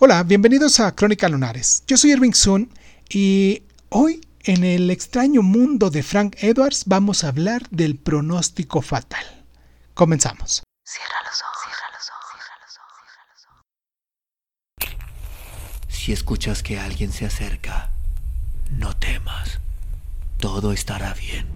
Hola, bienvenidos a Crónica Lunares. Yo soy Irving Sun y hoy en el extraño mundo de Frank Edwards vamos a hablar del pronóstico fatal. Comenzamos. Cierra los ojos, cierra los ojos, cierra los ojos, Si escuchas que alguien se acerca, no temas. Todo estará bien.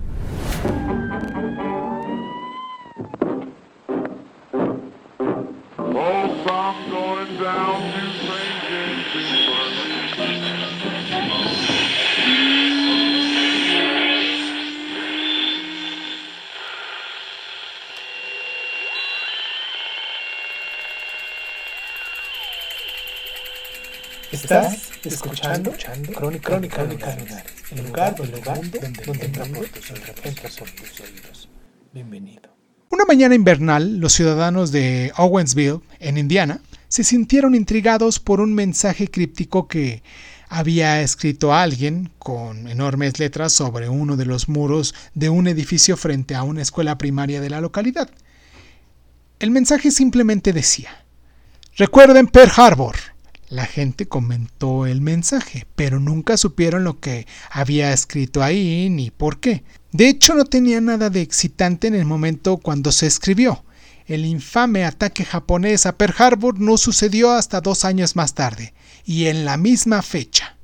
Estás escuchando, escuchando Crónica, Crónica, Crónica el lugar, el lugar donde, donde, donde entra por tus oídos. Bienvenido. Una mañana invernal, los ciudadanos de Owensville, en Indiana, se sintieron intrigados por un mensaje críptico que había escrito alguien con enormes letras sobre uno de los muros de un edificio frente a una escuela primaria de la localidad. El mensaje simplemente decía, Recuerden Pearl Harbor. La gente comentó el mensaje, pero nunca supieron lo que había escrito ahí ni por qué. De hecho, no tenía nada de excitante en el momento cuando se escribió. El infame ataque japonés a Pearl Harbor no sucedió hasta dos años más tarde, y en la misma fecha.